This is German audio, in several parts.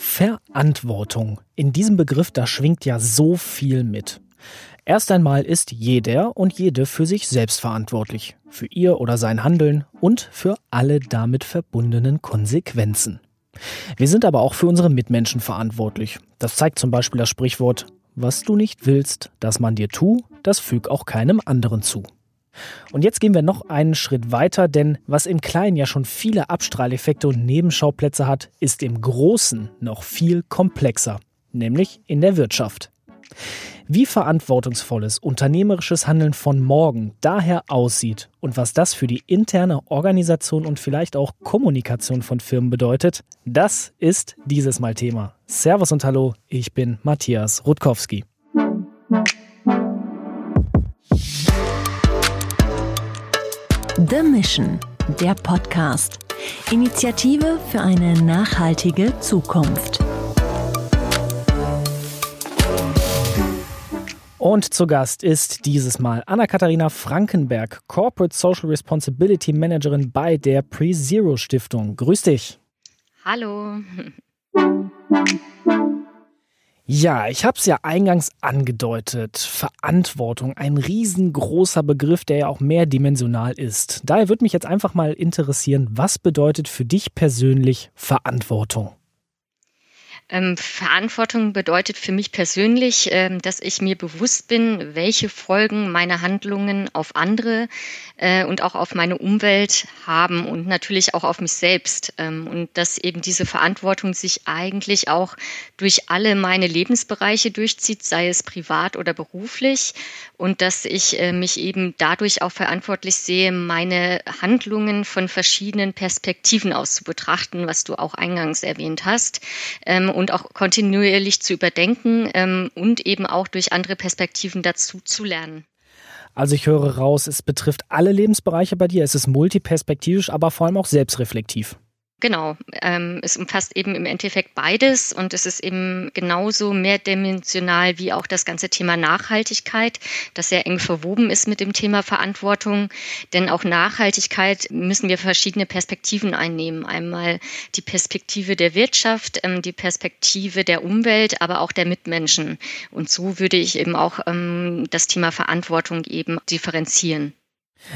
Verantwortung. In diesem Begriff, da schwingt ja so viel mit. Erst einmal ist jeder und jede für sich selbst verantwortlich, für ihr oder sein Handeln und für alle damit verbundenen Konsequenzen. Wir sind aber auch für unsere Mitmenschen verantwortlich. Das zeigt zum Beispiel das Sprichwort, was du nicht willst, dass man dir tu, das füg auch keinem anderen zu. Und jetzt gehen wir noch einen Schritt weiter, denn was im Kleinen ja schon viele Abstrahleffekte und Nebenschauplätze hat, ist im Großen noch viel komplexer, nämlich in der Wirtschaft. Wie verantwortungsvolles unternehmerisches Handeln von morgen daher aussieht und was das für die interne Organisation und vielleicht auch Kommunikation von Firmen bedeutet, das ist dieses Mal Thema. Servus und Hallo, ich bin Matthias Rutkowski. The Mission, der Podcast. Initiative für eine nachhaltige Zukunft. Und zu Gast ist dieses Mal Anna-Katharina Frankenberg, Corporate Social Responsibility Managerin bei der PreZero Stiftung. Grüß dich. Hallo. Ja, ich habe es ja eingangs angedeutet. Verantwortung, ein riesengroßer Begriff, der ja auch mehrdimensional ist. Daher würde mich jetzt einfach mal interessieren, was bedeutet für dich persönlich Verantwortung? Ähm, Verantwortung bedeutet für mich persönlich, ähm, dass ich mir bewusst bin, welche Folgen meine Handlungen auf andere äh, und auch auf meine Umwelt haben und natürlich auch auf mich selbst. Ähm, und dass eben diese Verantwortung sich eigentlich auch durch alle meine Lebensbereiche durchzieht, sei es privat oder beruflich. Und dass ich äh, mich eben dadurch auch verantwortlich sehe, meine Handlungen von verschiedenen Perspektiven aus zu betrachten, was du auch eingangs erwähnt hast. Und auch kontinuierlich zu überdenken ähm, und eben auch durch andere Perspektiven dazu zu lernen. Also ich höre raus, es betrifft alle Lebensbereiche bei dir, es ist multiperspektivisch, aber vor allem auch selbstreflektiv. Genau, ähm, es umfasst eben im Endeffekt beides und es ist eben genauso mehrdimensional wie auch das ganze Thema Nachhaltigkeit, das sehr eng verwoben ist mit dem Thema Verantwortung. Denn auch Nachhaltigkeit müssen wir verschiedene Perspektiven einnehmen. Einmal die Perspektive der Wirtschaft, ähm, die Perspektive der Umwelt, aber auch der Mitmenschen. Und so würde ich eben auch ähm, das Thema Verantwortung eben differenzieren.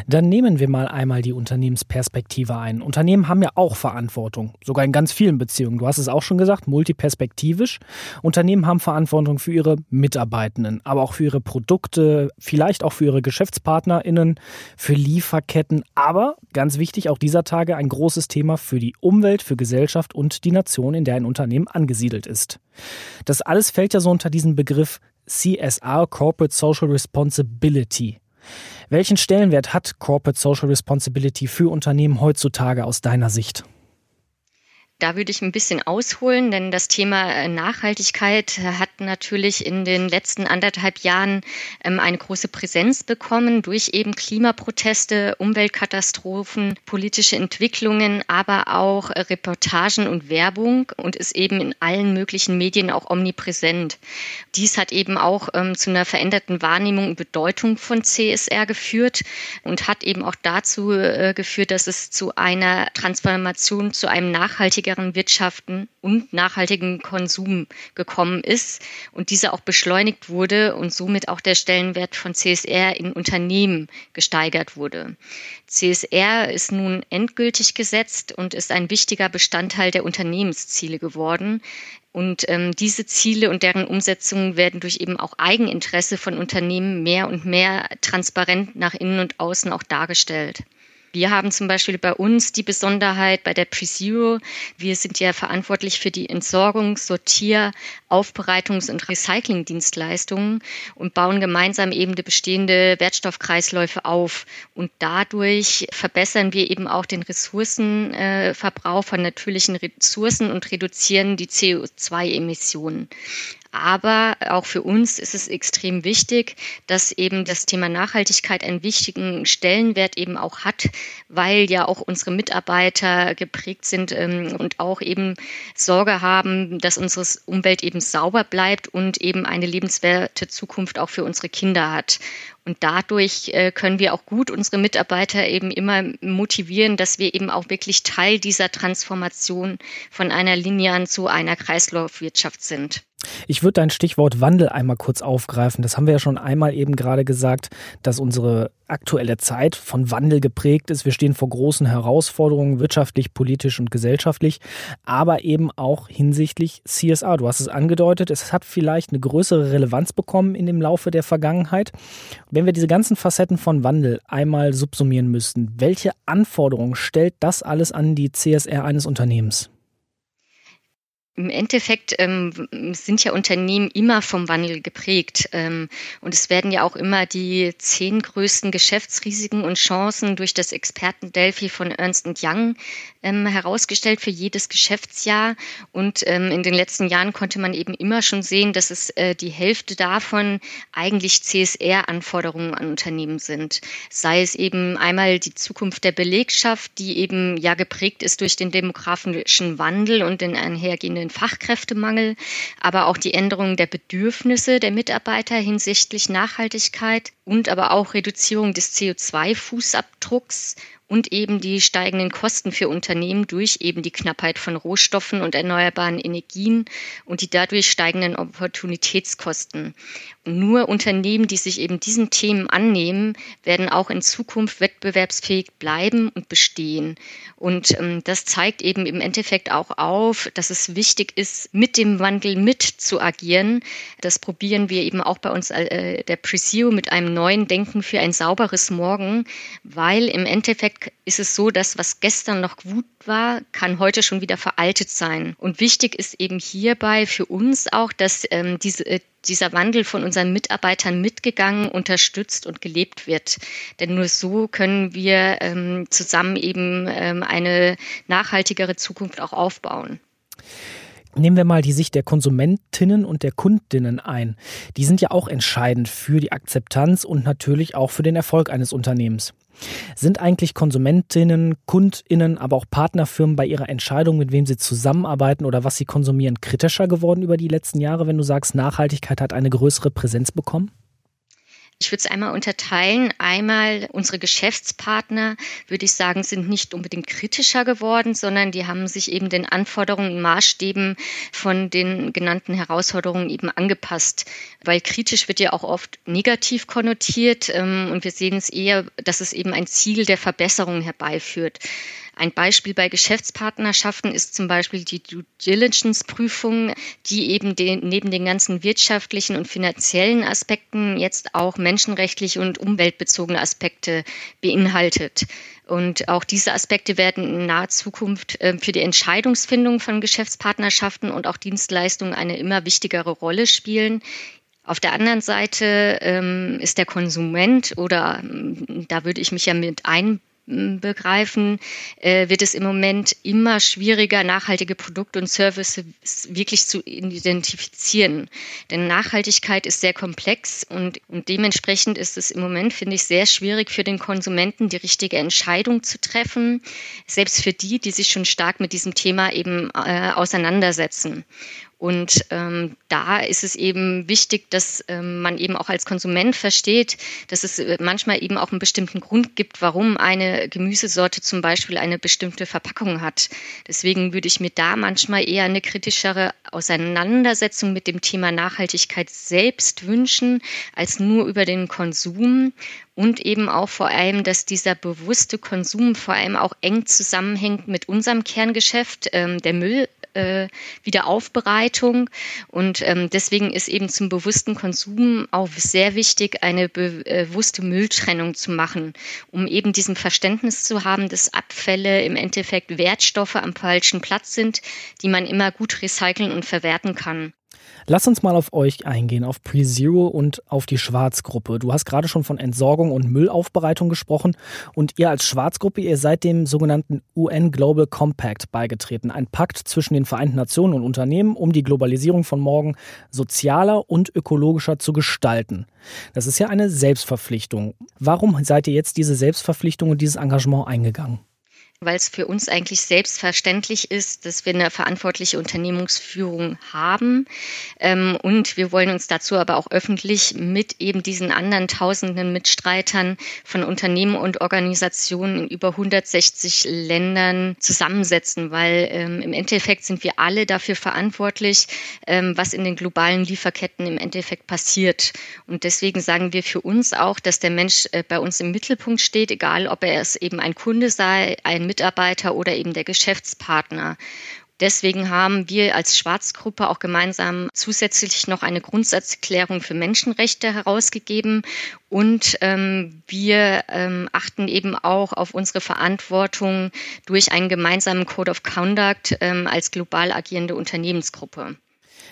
Dann nehmen wir mal einmal die Unternehmensperspektive ein. Unternehmen haben ja auch Verantwortung, sogar in ganz vielen Beziehungen. Du hast es auch schon gesagt, multiperspektivisch. Unternehmen haben Verantwortung für ihre Mitarbeitenden, aber auch für ihre Produkte, vielleicht auch für ihre GeschäftspartnerInnen, für Lieferketten. Aber ganz wichtig, auch dieser Tage ein großes Thema für die Umwelt, für Gesellschaft und die Nation, in der ein Unternehmen angesiedelt ist. Das alles fällt ja so unter diesen Begriff CSR, Corporate Social Responsibility. Welchen Stellenwert hat Corporate Social Responsibility für Unternehmen heutzutage aus deiner Sicht? Da würde ich ein bisschen ausholen, denn das Thema äh, Nachhaltigkeit hat natürlich in den letzten anderthalb Jahren ähm, eine große Präsenz bekommen durch eben Klimaproteste, Umweltkatastrophen, politische Entwicklungen, aber auch äh, Reportagen und Werbung und ist eben in allen möglichen Medien auch omnipräsent. Dies hat eben auch ähm, zu einer veränderten Wahrnehmung und Bedeutung von CSR geführt und hat eben auch dazu äh, geführt, dass es zu einer Transformation zu einem nachhaltigen nachhaltigeren Wirtschaften und nachhaltigen Konsum gekommen ist und dieser auch beschleunigt wurde und somit auch der Stellenwert von CSR in Unternehmen gesteigert wurde. CSR ist nun endgültig gesetzt und ist ein wichtiger Bestandteil der Unternehmensziele geworden. Und ähm, diese Ziele und deren Umsetzung werden durch eben auch Eigeninteresse von Unternehmen mehr und mehr transparent nach innen und außen auch dargestellt. Wir haben zum Beispiel bei uns die Besonderheit bei der PreZero. Wir sind ja verantwortlich für die Entsorgung, Sortier, Aufbereitungs- und Recyclingdienstleistungen und bauen gemeinsam eben die bestehende Wertstoffkreisläufe auf. Und dadurch verbessern wir eben auch den Ressourcenverbrauch von natürlichen Ressourcen und reduzieren die CO2-Emissionen. Aber auch für uns ist es extrem wichtig, dass eben das Thema Nachhaltigkeit einen wichtigen Stellenwert eben auch hat, weil ja auch unsere Mitarbeiter geprägt sind ähm, und auch eben Sorge haben, dass unsere Umwelt eben sauber bleibt und eben eine lebenswerte Zukunft auch für unsere Kinder hat. Und dadurch äh, können wir auch gut unsere Mitarbeiter eben immer motivieren, dass wir eben auch wirklich Teil dieser Transformation von einer linearen zu einer Kreislaufwirtschaft sind. Ich würde dein Stichwort Wandel einmal kurz aufgreifen. Das haben wir ja schon einmal eben gerade gesagt, dass unsere aktuelle Zeit von Wandel geprägt ist. Wir stehen vor großen Herausforderungen, wirtschaftlich, politisch und gesellschaftlich, aber eben auch hinsichtlich CSA. Du hast es angedeutet, es hat vielleicht eine größere Relevanz bekommen in dem Laufe der Vergangenheit. Wenn wir diese ganzen Facetten von Wandel einmal subsumieren müssten, welche Anforderungen stellt das alles an die CSR eines Unternehmens? Im Endeffekt ähm, sind ja Unternehmen immer vom Wandel geprägt. Ähm, und es werden ja auch immer die zehn größten Geschäftsrisiken und Chancen durch das Experten Delphi von Ernst Young ähm, herausgestellt für jedes Geschäftsjahr. Und ähm, in den letzten Jahren konnte man eben immer schon sehen, dass es äh, die Hälfte davon eigentlich CSR-Anforderungen an Unternehmen sind. Sei es eben einmal die Zukunft der Belegschaft, die eben ja geprägt ist durch den demografischen Wandel und den einhergehenden den Fachkräftemangel, aber auch die Änderung der Bedürfnisse der Mitarbeiter hinsichtlich Nachhaltigkeit und aber auch Reduzierung des CO2-Fußabdrucks und eben die steigenden Kosten für Unternehmen durch eben die Knappheit von Rohstoffen und erneuerbaren Energien und die dadurch steigenden Opportunitätskosten. Und nur Unternehmen, die sich eben diesen Themen annehmen, werden auch in Zukunft wettbewerbsfähig bleiben und bestehen. Und ähm, das zeigt eben im Endeffekt auch auf, dass es wichtig ist, mit dem Wandel mit zu agieren. Das probieren wir eben auch bei uns äh, der Presio mit einem neuen Denken für ein sauberes Morgen, weil im Endeffekt ist es so, dass was gestern noch gut war, kann heute schon wieder veraltet sein. Und wichtig ist eben hierbei für uns auch, dass ähm, diese, äh, dieser Wandel von unseren Mitarbeitern mitgegangen, unterstützt und gelebt wird. Denn nur so können wir ähm, zusammen eben ähm, eine nachhaltigere Zukunft auch aufbauen. Nehmen wir mal die Sicht der Konsumentinnen und der Kundinnen ein. Die sind ja auch entscheidend für die Akzeptanz und natürlich auch für den Erfolg eines Unternehmens. Sind eigentlich Konsumentinnen, Kundinnen, aber auch Partnerfirmen bei ihrer Entscheidung, mit wem sie zusammenarbeiten oder was sie konsumieren, kritischer geworden über die letzten Jahre, wenn du sagst, Nachhaltigkeit hat eine größere Präsenz bekommen? Ich würde es einmal unterteilen. Einmal unsere Geschäftspartner, würde ich sagen, sind nicht unbedingt kritischer geworden, sondern die haben sich eben den Anforderungen und Maßstäben von den genannten Herausforderungen eben angepasst. Weil kritisch wird ja auch oft negativ konnotiert ähm, und wir sehen es eher, dass es eben ein Ziel der Verbesserung herbeiführt. Ein Beispiel bei Geschäftspartnerschaften ist zum Beispiel die Due Diligence-Prüfung, die eben den, neben den ganzen wirtschaftlichen und finanziellen Aspekten jetzt auch menschenrechtliche und umweltbezogene Aspekte beinhaltet. Und auch diese Aspekte werden in naher Zukunft äh, für die Entscheidungsfindung von Geschäftspartnerschaften und auch Dienstleistungen eine immer wichtigere Rolle spielen. Auf der anderen Seite ähm, ist der Konsument oder da würde ich mich ja mit ein begreifen, äh, wird es im Moment immer schwieriger, nachhaltige Produkte und Services wirklich zu identifizieren. Denn Nachhaltigkeit ist sehr komplex und, und dementsprechend ist es im Moment, finde ich, sehr schwierig für den Konsumenten, die richtige Entscheidung zu treffen, selbst für die, die sich schon stark mit diesem Thema eben äh, auseinandersetzen. Und ähm, da ist es eben wichtig, dass ähm, man eben auch als Konsument versteht, dass es äh, manchmal eben auch einen bestimmten Grund gibt, warum eine Gemüsesorte zum Beispiel eine bestimmte Verpackung hat. Deswegen würde ich mir da manchmal eher eine kritischere Auseinandersetzung mit dem Thema Nachhaltigkeit selbst wünschen, als nur über den Konsum und eben auch vor allem, dass dieser bewusste Konsum vor allem auch eng zusammenhängt mit unserem Kerngeschäft, ähm, der Müll äh, Wiederaufbereitung. Und ähm, deswegen ist eben zum bewussten Konsum auch sehr wichtig, eine bewusste Mülltrennung zu machen, um eben diesen Verständnis zu haben, dass Abfälle im Endeffekt Wertstoffe am falschen Platz sind, die man immer gut recyceln und verwerten kann. Lass uns mal auf euch eingehen, auf PreZero und auf die Schwarzgruppe. Du hast gerade schon von Entsorgung und Müllaufbereitung gesprochen und ihr als Schwarzgruppe, ihr seid dem sogenannten UN Global Compact beigetreten, ein Pakt zwischen den Vereinten Nationen und Unternehmen, um die Globalisierung von morgen sozialer und ökologischer zu gestalten. Das ist ja eine Selbstverpflichtung. Warum seid ihr jetzt diese Selbstverpflichtung und dieses Engagement eingegangen? Weil es für uns eigentlich selbstverständlich ist, dass wir eine verantwortliche Unternehmensführung haben. Ähm, und wir wollen uns dazu aber auch öffentlich mit eben diesen anderen tausenden Mitstreitern von Unternehmen und Organisationen in über 160 Ländern zusammensetzen, weil ähm, im Endeffekt sind wir alle dafür verantwortlich, ähm, was in den globalen Lieferketten im Endeffekt passiert. Und deswegen sagen wir für uns auch, dass der Mensch äh, bei uns im Mittelpunkt steht, egal ob er es eben ein Kunde sei, ein Mitarbeiter oder eben der Geschäftspartner. Deswegen haben wir als Schwarzgruppe auch gemeinsam zusätzlich noch eine Grundsatzerklärung für Menschenrechte herausgegeben und ähm, wir ähm, achten eben auch auf unsere Verantwortung durch einen gemeinsamen Code of Conduct ähm, als global agierende Unternehmensgruppe.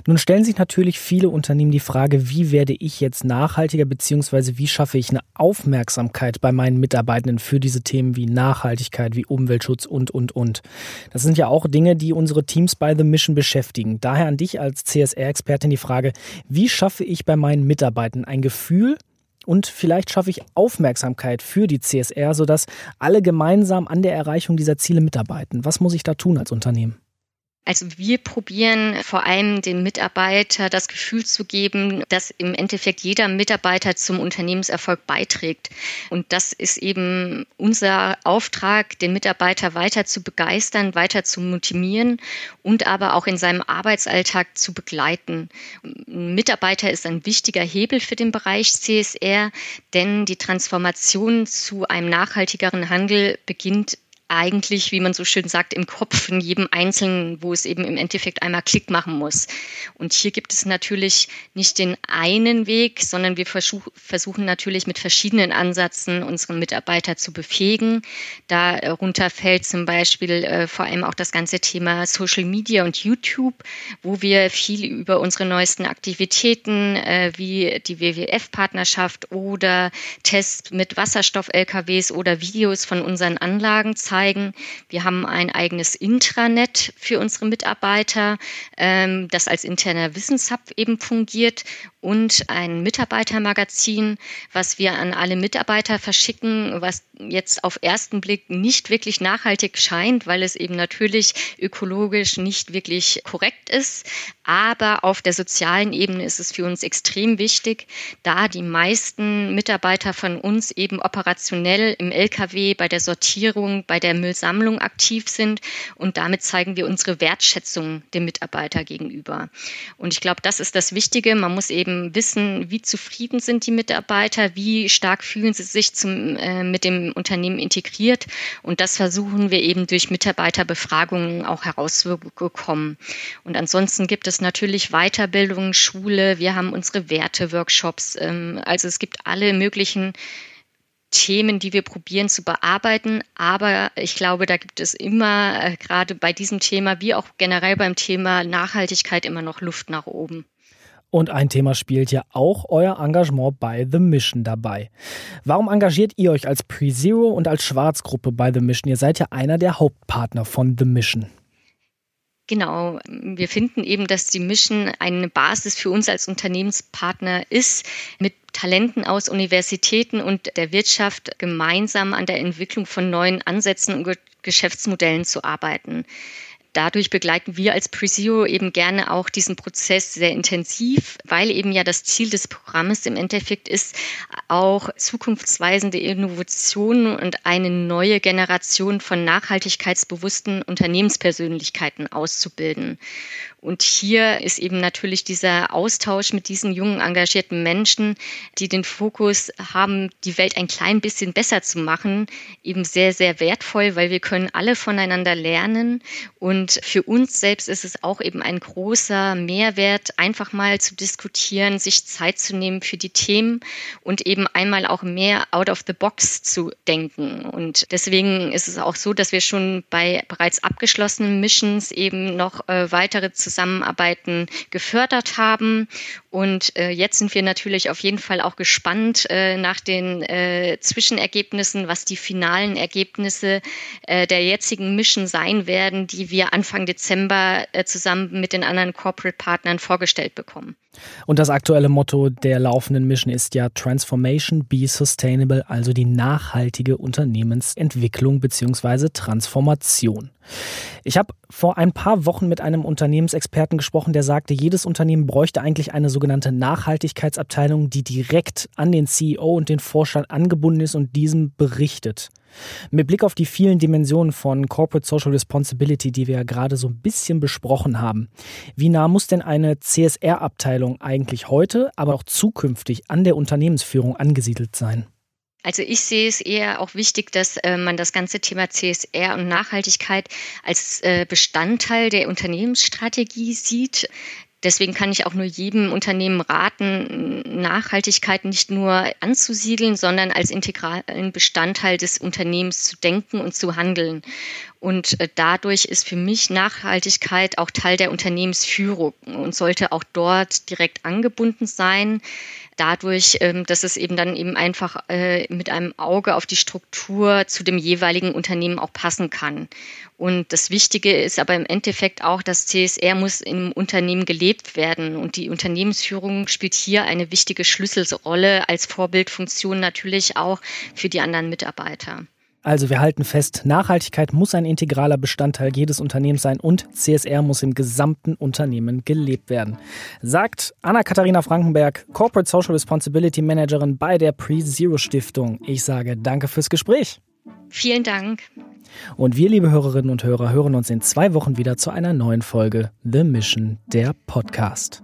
Nun stellen sich natürlich viele Unternehmen die Frage, wie werde ich jetzt nachhaltiger, beziehungsweise wie schaffe ich eine Aufmerksamkeit bei meinen Mitarbeitenden für diese Themen wie Nachhaltigkeit, wie Umweltschutz und, und, und. Das sind ja auch Dinge, die unsere Teams bei The Mission beschäftigen. Daher an dich als CSR-Expertin die Frage, wie schaffe ich bei meinen Mitarbeitenden ein Gefühl, und vielleicht schaffe ich Aufmerksamkeit für die CSR, sodass alle gemeinsam an der Erreichung dieser Ziele mitarbeiten. Was muss ich da tun als Unternehmen? Also wir probieren vor allem den Mitarbeiter das Gefühl zu geben, dass im Endeffekt jeder Mitarbeiter zum Unternehmenserfolg beiträgt. Und das ist eben unser Auftrag, den Mitarbeiter weiter zu begeistern, weiter zu motivieren und aber auch in seinem Arbeitsalltag zu begleiten. Ein Mitarbeiter ist ein wichtiger Hebel für den Bereich CSR, denn die Transformation zu einem nachhaltigeren Handel beginnt eigentlich, wie man so schön sagt, im Kopf von jedem Einzelnen, wo es eben im Endeffekt einmal Klick machen muss. Und hier gibt es natürlich nicht den einen Weg, sondern wir versuch, versuchen natürlich mit verschiedenen Ansätzen unsere Mitarbeiter zu befähigen. Darunter fällt zum Beispiel äh, vor allem auch das ganze Thema Social Media und YouTube, wo wir viel über unsere neuesten Aktivitäten äh, wie die WWF-Partnerschaft oder Tests mit Wasserstoff-LKWs oder Videos von unseren Anlagen zeigen zeigen. Wir haben ein eigenes Intranet für unsere Mitarbeiter, ähm, das als interner Wissenshub eben fungiert und ein Mitarbeitermagazin, was wir an alle Mitarbeiter verschicken, was jetzt auf ersten Blick nicht wirklich nachhaltig scheint, weil es eben natürlich ökologisch nicht wirklich korrekt ist. Aber auf der sozialen Ebene ist es für uns extrem wichtig, da die meisten Mitarbeiter von uns eben operationell im Lkw bei der Sortierung, bei der Müllsammlung aktiv sind. Und damit zeigen wir unsere Wertschätzung dem Mitarbeiter gegenüber. Und ich glaube, das ist das Wichtige. Man muss eben wissen, wie zufrieden sind die Mitarbeiter, wie stark fühlen sie sich zum, äh, mit dem Unternehmen integriert. Und das versuchen wir eben durch Mitarbeiterbefragungen auch herauszubekommen. Und ansonsten gibt es natürlich Weiterbildung, Schule. Wir haben unsere Werte-Workshops. Ähm, also es gibt alle möglichen Themen, die wir probieren zu bearbeiten. Aber ich glaube, da gibt es immer, äh, gerade bei diesem Thema, wie auch generell beim Thema Nachhaltigkeit, immer noch Luft nach oben. Und ein Thema spielt ja auch euer Engagement bei The Mission dabei. Warum engagiert ihr euch als Pre-Zero und als Schwarzgruppe bei The Mission? Ihr seid ja einer der Hauptpartner von The Mission. Genau, wir finden eben, dass die Mission eine Basis für uns als Unternehmenspartner ist, mit Talenten aus Universitäten und der Wirtschaft gemeinsam an der Entwicklung von neuen Ansätzen und Geschäftsmodellen zu arbeiten dadurch begleiten wir als Presio eben gerne auch diesen Prozess sehr intensiv, weil eben ja das Ziel des Programmes im Endeffekt ist, auch zukunftsweisende Innovationen und eine neue Generation von nachhaltigkeitsbewussten Unternehmenspersönlichkeiten auszubilden. Und hier ist eben natürlich dieser Austausch mit diesen jungen, engagierten Menschen, die den Fokus haben, die Welt ein klein bisschen besser zu machen, eben sehr, sehr wertvoll, weil wir können alle voneinander lernen. Und für uns selbst ist es auch eben ein großer Mehrwert, einfach mal zu diskutieren, sich Zeit zu nehmen für die Themen und eben einmal auch mehr out of the box zu denken. Und deswegen ist es auch so, dass wir schon bei bereits abgeschlossenen Missions eben noch äh, weitere Zusammenarbeiten gefördert haben. Und äh, jetzt sind wir natürlich auf jeden Fall auch gespannt äh, nach den äh, Zwischenergebnissen, was die finalen Ergebnisse äh, der jetzigen Mission sein werden, die wir Anfang Dezember äh, zusammen mit den anderen Corporate Partnern vorgestellt bekommen. Und das aktuelle Motto der laufenden Mission ist ja Transformation Be Sustainable, also die nachhaltige Unternehmensentwicklung bzw. Transformation. Ich habe vor ein paar Wochen mit einem Unternehmensexperten gesprochen, der sagte, jedes Unternehmen bräuchte eigentlich eine sogenannte Nachhaltigkeitsabteilung, die direkt an den CEO und den Vorstand angebunden ist und diesem berichtet. Mit Blick auf die vielen Dimensionen von Corporate Social Responsibility, die wir ja gerade so ein bisschen besprochen haben, wie nah muss denn eine CSR-Abteilung eigentlich heute, aber auch zukünftig an der Unternehmensführung angesiedelt sein? Also ich sehe es eher auch wichtig, dass äh, man das ganze Thema CSR und Nachhaltigkeit als äh, Bestandteil der Unternehmensstrategie sieht. Deswegen kann ich auch nur jedem Unternehmen raten, Nachhaltigkeit nicht nur anzusiedeln, sondern als integralen Bestandteil des Unternehmens zu denken und zu handeln. Und äh, dadurch ist für mich Nachhaltigkeit auch Teil der Unternehmensführung und sollte auch dort direkt angebunden sein dadurch, ähm, dass es eben dann eben einfach äh, mit einem Auge auf die Struktur zu dem jeweiligen Unternehmen auch passen kann. Und das Wichtige ist aber im Endeffekt auch, dass CSR muss im Unternehmen gelebt werden. Und die Unternehmensführung spielt hier eine wichtige Schlüsselrolle als Vorbildfunktion natürlich auch für die anderen Mitarbeiter. Also wir halten fest, Nachhaltigkeit muss ein integraler Bestandteil jedes Unternehmens sein und CSR muss im gesamten Unternehmen gelebt werden. Sagt Anna-Katharina Frankenberg, Corporate Social Responsibility Managerin bei der Pre-Zero Stiftung. Ich sage danke fürs Gespräch. Vielen Dank. Und wir, liebe Hörerinnen und Hörer, hören uns in zwei Wochen wieder zu einer neuen Folge The Mission, der Podcast.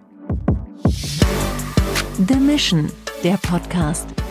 The Mission, der Podcast.